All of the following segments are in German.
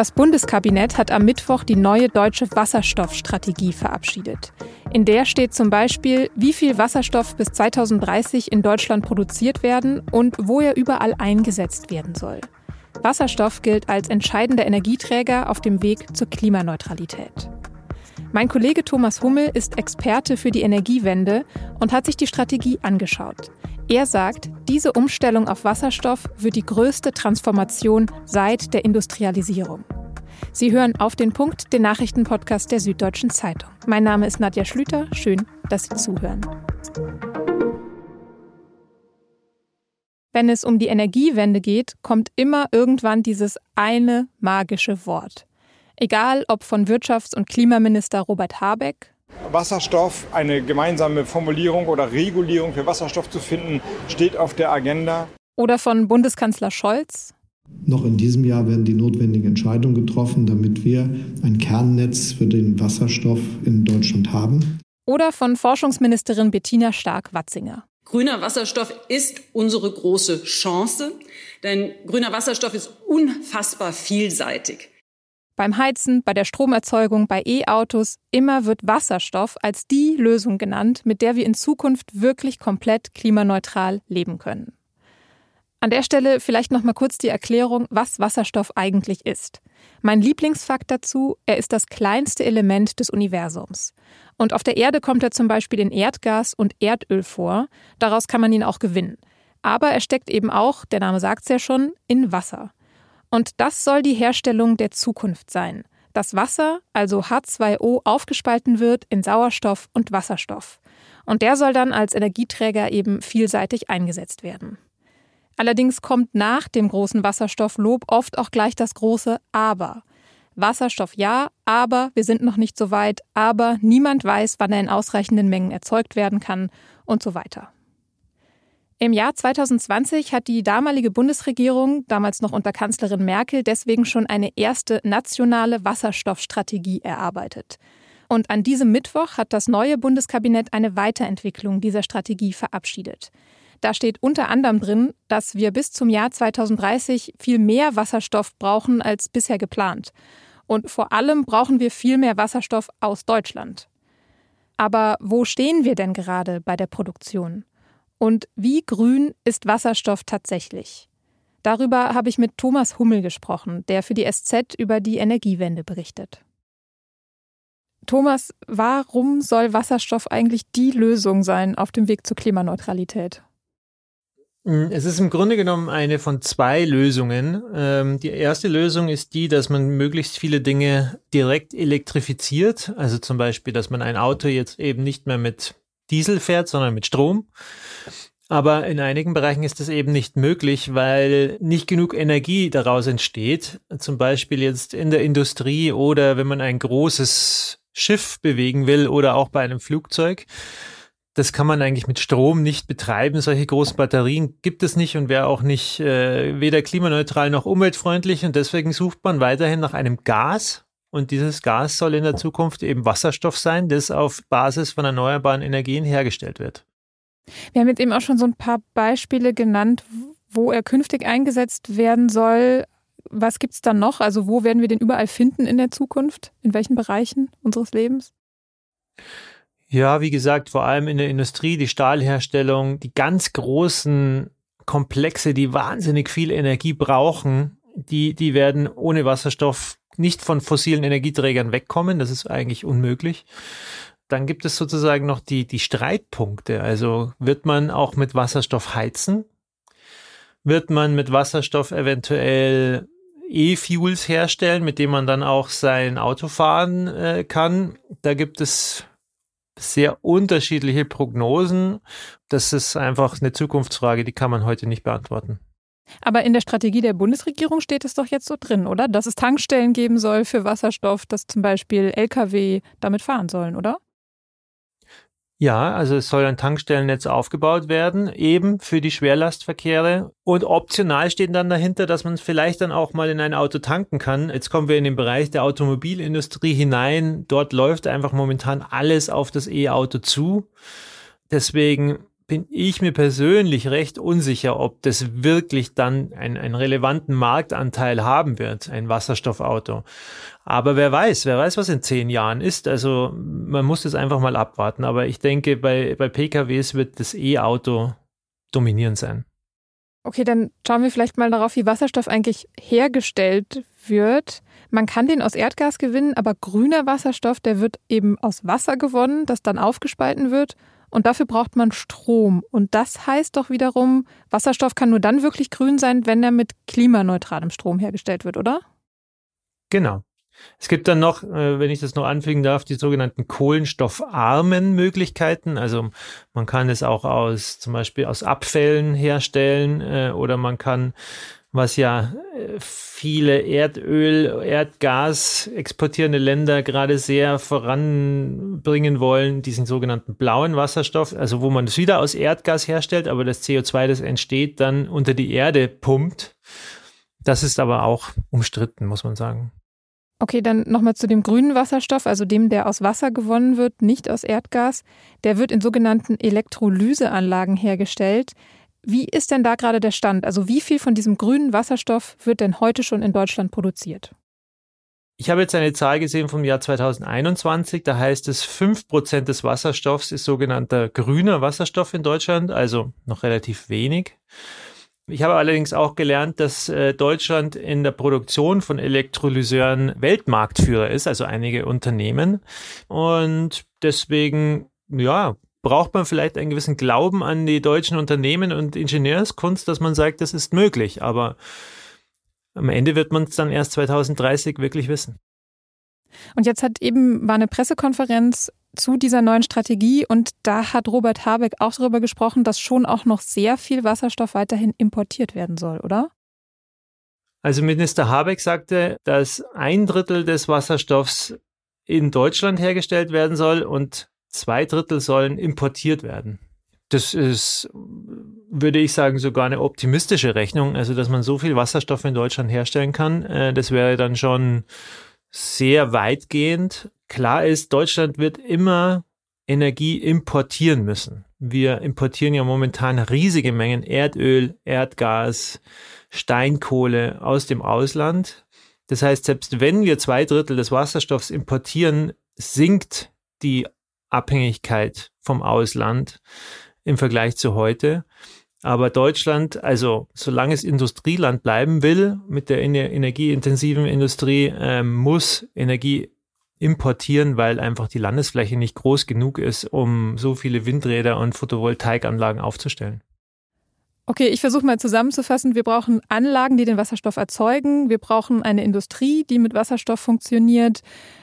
Das Bundeskabinett hat am Mittwoch die neue deutsche Wasserstoffstrategie verabschiedet. In der steht zum Beispiel, wie viel Wasserstoff bis 2030 in Deutschland produziert werden und wo er überall eingesetzt werden soll. Wasserstoff gilt als entscheidender Energieträger auf dem Weg zur Klimaneutralität. Mein Kollege Thomas Hummel ist Experte für die Energiewende und hat sich die Strategie angeschaut. Er sagt, diese Umstellung auf Wasserstoff wird die größte Transformation seit der Industrialisierung. Sie hören auf den Punkt den Nachrichtenpodcast der Süddeutschen Zeitung. Mein Name ist Nadja Schlüter. Schön, dass Sie zuhören. Wenn es um die Energiewende geht, kommt immer irgendwann dieses eine magische Wort. Egal ob von Wirtschafts- und Klimaminister Robert Habeck, Wasserstoff, eine gemeinsame Formulierung oder Regulierung für Wasserstoff zu finden, steht auf der Agenda. Oder von Bundeskanzler Scholz. Noch in diesem Jahr werden die notwendigen Entscheidungen getroffen, damit wir ein Kernnetz für den Wasserstoff in Deutschland haben. Oder von Forschungsministerin Bettina Stark-Watzinger. Grüner Wasserstoff ist unsere große Chance, denn grüner Wasserstoff ist unfassbar vielseitig. Beim Heizen, bei der Stromerzeugung, bei E-Autos, immer wird Wasserstoff als die Lösung genannt, mit der wir in Zukunft wirklich komplett klimaneutral leben können. An der Stelle vielleicht noch mal kurz die Erklärung, was Wasserstoff eigentlich ist. Mein Lieblingsfakt dazu, er ist das kleinste Element des Universums. Und auf der Erde kommt er zum Beispiel in Erdgas und Erdöl vor, daraus kann man ihn auch gewinnen. Aber er steckt eben auch, der Name sagt es ja schon, in Wasser. Und das soll die Herstellung der Zukunft sein. Dass Wasser, also H2O, aufgespalten wird in Sauerstoff und Wasserstoff. Und der soll dann als Energieträger eben vielseitig eingesetzt werden. Allerdings kommt nach dem großen Wasserstofflob oft auch gleich das große Aber. Wasserstoff ja, aber wir sind noch nicht so weit, aber niemand weiß, wann er in ausreichenden Mengen erzeugt werden kann und so weiter. Im Jahr 2020 hat die damalige Bundesregierung, damals noch unter Kanzlerin Merkel, deswegen schon eine erste nationale Wasserstoffstrategie erarbeitet. Und an diesem Mittwoch hat das neue Bundeskabinett eine Weiterentwicklung dieser Strategie verabschiedet. Da steht unter anderem drin, dass wir bis zum Jahr 2030 viel mehr Wasserstoff brauchen als bisher geplant. Und vor allem brauchen wir viel mehr Wasserstoff aus Deutschland. Aber wo stehen wir denn gerade bei der Produktion? Und wie grün ist Wasserstoff tatsächlich? Darüber habe ich mit Thomas Hummel gesprochen, der für die SZ über die Energiewende berichtet. Thomas, warum soll Wasserstoff eigentlich die Lösung sein auf dem Weg zur Klimaneutralität? Hm, es ist im Grunde genommen eine von zwei Lösungen. Ähm, die erste Lösung ist die, dass man möglichst viele Dinge direkt elektrifiziert. Also zum Beispiel, dass man ein Auto jetzt eben nicht mehr mit Diesel fährt, sondern mit Strom. Aber in einigen Bereichen ist das eben nicht möglich, weil nicht genug Energie daraus entsteht. Zum Beispiel jetzt in der Industrie oder wenn man ein großes Schiff bewegen will oder auch bei einem Flugzeug. Das kann man eigentlich mit Strom nicht betreiben. Solche großen Batterien gibt es nicht und wäre auch nicht äh, weder klimaneutral noch umweltfreundlich. Und deswegen sucht man weiterhin nach einem Gas, und dieses Gas soll in der Zukunft eben Wasserstoff sein, das auf Basis von erneuerbaren Energien hergestellt wird. Wir haben jetzt eben auch schon so ein paar Beispiele genannt, wo er künftig eingesetzt werden soll. Was gibt es dann noch? Also wo werden wir den überall finden in der Zukunft? In welchen Bereichen unseres Lebens? Ja, wie gesagt, vor allem in der Industrie, die Stahlherstellung, die ganz großen Komplexe, die wahnsinnig viel Energie brauchen, die, die werden ohne Wasserstoff nicht von fossilen Energieträgern wegkommen. Das ist eigentlich unmöglich. Dann gibt es sozusagen noch die, die Streitpunkte. Also wird man auch mit Wasserstoff heizen? Wird man mit Wasserstoff eventuell E-Fuels herstellen, mit dem man dann auch sein Auto fahren äh, kann? Da gibt es sehr unterschiedliche Prognosen. Das ist einfach eine Zukunftsfrage, die kann man heute nicht beantworten. Aber in der Strategie der Bundesregierung steht es doch jetzt so drin, oder? Dass es Tankstellen geben soll für Wasserstoff, dass zum Beispiel Lkw damit fahren sollen, oder? Ja, also es soll ein Tankstellennetz aufgebaut werden, eben für die Schwerlastverkehre. Und optional steht dann dahinter, dass man vielleicht dann auch mal in ein Auto tanken kann. Jetzt kommen wir in den Bereich der Automobilindustrie hinein. Dort läuft einfach momentan alles auf das E-Auto zu. Deswegen bin ich mir persönlich recht unsicher, ob das wirklich dann einen, einen relevanten Marktanteil haben wird, ein Wasserstoffauto. Aber wer weiß, wer weiß, was in zehn Jahren ist. Also man muss das einfach mal abwarten. Aber ich denke, bei, bei PKWs wird das E-Auto dominierend sein. Okay, dann schauen wir vielleicht mal darauf, wie Wasserstoff eigentlich hergestellt wird. Man kann den aus Erdgas gewinnen, aber grüner Wasserstoff, der wird eben aus Wasser gewonnen, das dann aufgespalten wird. Und dafür braucht man Strom. Und das heißt doch wiederum, Wasserstoff kann nur dann wirklich grün sein, wenn er mit klimaneutralem Strom hergestellt wird, oder? Genau. Es gibt dann noch, äh, wenn ich das noch anfügen darf, die sogenannten kohlenstoffarmen Möglichkeiten. Also man kann es auch aus zum Beispiel aus Abfällen herstellen äh, oder man kann was ja äh, viele Erdöl, Erdgas exportierende Länder gerade sehr voranbringen wollen, diesen sogenannten blauen Wasserstoff, also wo man es wieder aus Erdgas herstellt, aber das CO2, das entsteht, dann unter die Erde pumpt. Das ist aber auch umstritten, muss man sagen. Okay, dann nochmal zu dem grünen Wasserstoff, also dem, der aus Wasser gewonnen wird, nicht aus Erdgas. Der wird in sogenannten Elektrolyseanlagen hergestellt. Wie ist denn da gerade der Stand? Also wie viel von diesem grünen Wasserstoff wird denn heute schon in Deutschland produziert? Ich habe jetzt eine Zahl gesehen vom Jahr 2021, da heißt es, 5% des Wasserstoffs ist sogenannter grüner Wasserstoff in Deutschland, also noch relativ wenig. Ich habe allerdings auch gelernt, dass äh, Deutschland in der Produktion von Elektrolyseuren Weltmarktführer ist, also einige Unternehmen. Und deswegen, ja, braucht man vielleicht einen gewissen Glauben an die deutschen Unternehmen und Ingenieurskunst, dass man sagt, das ist möglich. Aber am Ende wird man es dann erst 2030 wirklich wissen. Und jetzt hat eben war eine Pressekonferenz zu dieser neuen Strategie und da hat Robert Habeck auch darüber gesprochen, dass schon auch noch sehr viel Wasserstoff weiterhin importiert werden soll, oder? Also Minister Habeck sagte, dass ein Drittel des Wasserstoffs in Deutschland hergestellt werden soll und zwei Drittel sollen importiert werden. Das ist, würde ich sagen, sogar eine optimistische Rechnung. Also, dass man so viel Wasserstoff in Deutschland herstellen kann, äh, das wäre dann schon sehr weitgehend. Klar ist, Deutschland wird immer Energie importieren müssen. Wir importieren ja momentan riesige Mengen Erdöl, Erdgas, Steinkohle aus dem Ausland. Das heißt, selbst wenn wir zwei Drittel des Wasserstoffs importieren, sinkt die Abhängigkeit vom Ausland im Vergleich zu heute. Aber Deutschland, also solange es Industrieland bleiben will mit der energieintensiven Industrie, äh, muss Energie importieren, weil einfach die Landesfläche nicht groß genug ist, um so viele Windräder und Photovoltaikanlagen aufzustellen. Okay, ich versuche mal zusammenzufassen. Wir brauchen Anlagen, die den Wasserstoff erzeugen. Wir brauchen eine Industrie, die mit Wasserstoff funktioniert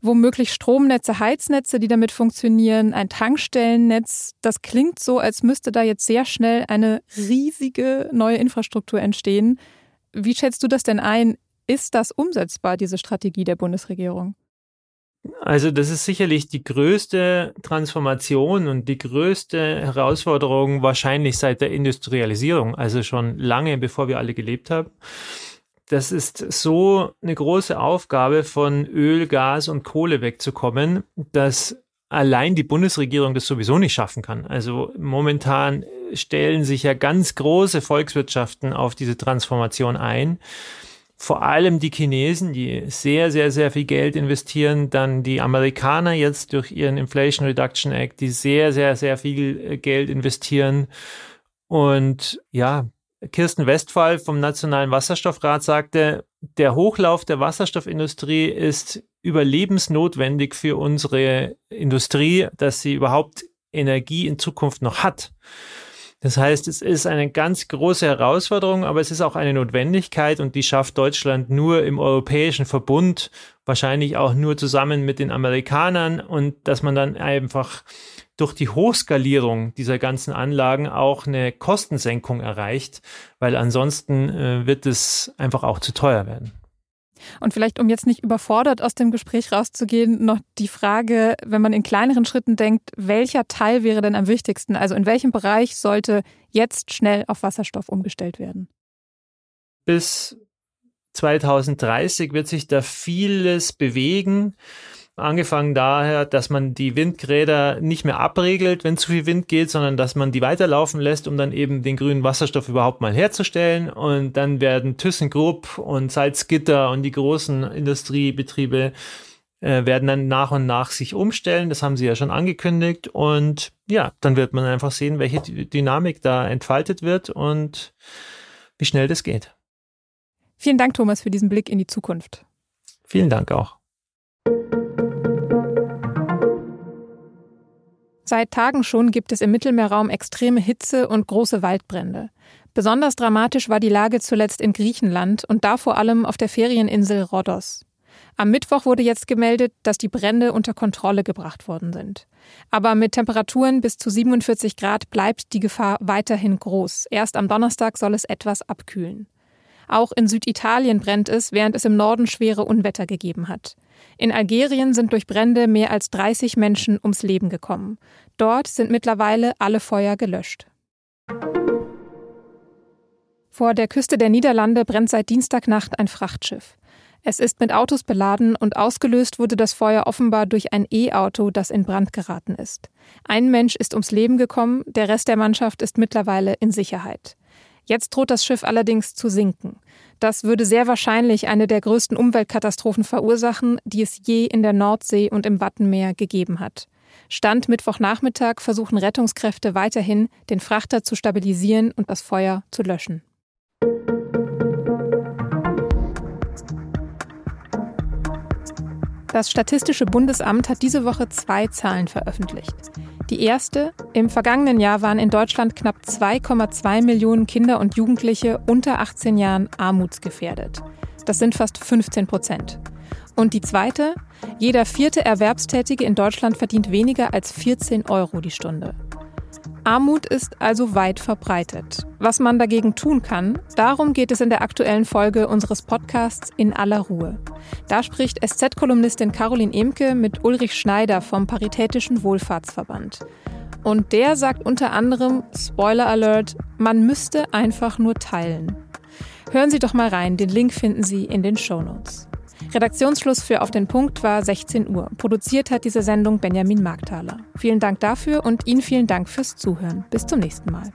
womöglich Stromnetze, Heiznetze, die damit funktionieren, ein Tankstellennetz. Das klingt so, als müsste da jetzt sehr schnell eine riesige neue Infrastruktur entstehen. Wie schätzt du das denn ein? Ist das umsetzbar, diese Strategie der Bundesregierung? Also das ist sicherlich die größte Transformation und die größte Herausforderung wahrscheinlich seit der Industrialisierung, also schon lange bevor wir alle gelebt haben das ist so eine große Aufgabe, von Öl, Gas und Kohle wegzukommen, dass allein die Bundesregierung das sowieso nicht schaffen kann. Also momentan stellen sich ja ganz große Volkswirtschaften auf diese Transformation ein. Vor allem die Chinesen, die sehr, sehr, sehr viel Geld investieren. Dann die Amerikaner jetzt durch ihren Inflation Reduction Act, die sehr, sehr, sehr viel äh, Geld investieren. Und ja, Kirsten Westphal vom Nationalen Wasserstoffrat sagte, der Hochlauf der Wasserstoffindustrie ist überlebensnotwendig für unsere Industrie, dass sie überhaupt Energie in Zukunft noch hat. Das heißt, es ist eine ganz große Herausforderung, aber es ist auch eine Notwendigkeit und die schafft Deutschland nur im europäischen Verbund, wahrscheinlich auch nur zusammen mit den Amerikanern und dass man dann einfach durch die Hochskalierung dieser ganzen Anlagen auch eine Kostensenkung erreicht, weil ansonsten äh, wird es einfach auch zu teuer werden. Und vielleicht, um jetzt nicht überfordert aus dem Gespräch rauszugehen, noch die Frage, wenn man in kleineren Schritten denkt, welcher Teil wäre denn am wichtigsten? Also in welchem Bereich sollte jetzt schnell auf Wasserstoff umgestellt werden? Bis 2030 wird sich da vieles bewegen. Angefangen daher, dass man die Windräder nicht mehr abregelt, wenn zu viel Wind geht, sondern dass man die weiterlaufen lässt, um dann eben den grünen Wasserstoff überhaupt mal herzustellen. Und dann werden ThyssenKrupp und Salzgitter und die großen Industriebetriebe äh, werden dann nach und nach sich umstellen. Das haben sie ja schon angekündigt. Und ja, dann wird man einfach sehen, welche Dynamik da entfaltet wird und wie schnell das geht. Vielen Dank, Thomas, für diesen Blick in die Zukunft. Vielen Dank auch. Seit Tagen schon gibt es im Mittelmeerraum extreme Hitze und große Waldbrände. Besonders dramatisch war die Lage zuletzt in Griechenland und da vor allem auf der Ferieninsel Rhodos. Am Mittwoch wurde jetzt gemeldet, dass die Brände unter Kontrolle gebracht worden sind. Aber mit Temperaturen bis zu 47 Grad bleibt die Gefahr weiterhin groß. Erst am Donnerstag soll es etwas abkühlen. Auch in Süditalien brennt es, während es im Norden schwere Unwetter gegeben hat. In Algerien sind durch Brände mehr als 30 Menschen ums Leben gekommen. Dort sind mittlerweile alle Feuer gelöscht. Vor der Küste der Niederlande brennt seit Dienstagnacht ein Frachtschiff. Es ist mit Autos beladen und ausgelöst wurde das Feuer offenbar durch ein E-Auto, das in Brand geraten ist. Ein Mensch ist ums Leben gekommen, der Rest der Mannschaft ist mittlerweile in Sicherheit. Jetzt droht das Schiff allerdings zu sinken. Das würde sehr wahrscheinlich eine der größten Umweltkatastrophen verursachen, die es je in der Nordsee und im Wattenmeer gegeben hat. Stand Mittwochnachmittag versuchen Rettungskräfte weiterhin, den Frachter zu stabilisieren und das Feuer zu löschen. Das Statistische Bundesamt hat diese Woche zwei Zahlen veröffentlicht. Die erste, im vergangenen Jahr waren in Deutschland knapp 2,2 Millionen Kinder und Jugendliche unter 18 Jahren armutsgefährdet. Das sind fast 15 Prozent. Und die zweite, jeder vierte Erwerbstätige in Deutschland verdient weniger als 14 Euro die Stunde. Armut ist also weit verbreitet. Was man dagegen tun kann, darum geht es in der aktuellen Folge unseres Podcasts In aller Ruhe. Da spricht SZ-Kolumnistin Caroline Emke mit Ulrich Schneider vom Paritätischen Wohlfahrtsverband. Und der sagt unter anderem, Spoiler Alert, man müsste einfach nur teilen. Hören Sie doch mal rein, den Link finden Sie in den Show Notes. Redaktionsschluss für Auf den Punkt war 16 Uhr. Produziert hat diese Sendung Benjamin Markthaler. Vielen Dank dafür und Ihnen vielen Dank fürs Zuhören. Bis zum nächsten Mal.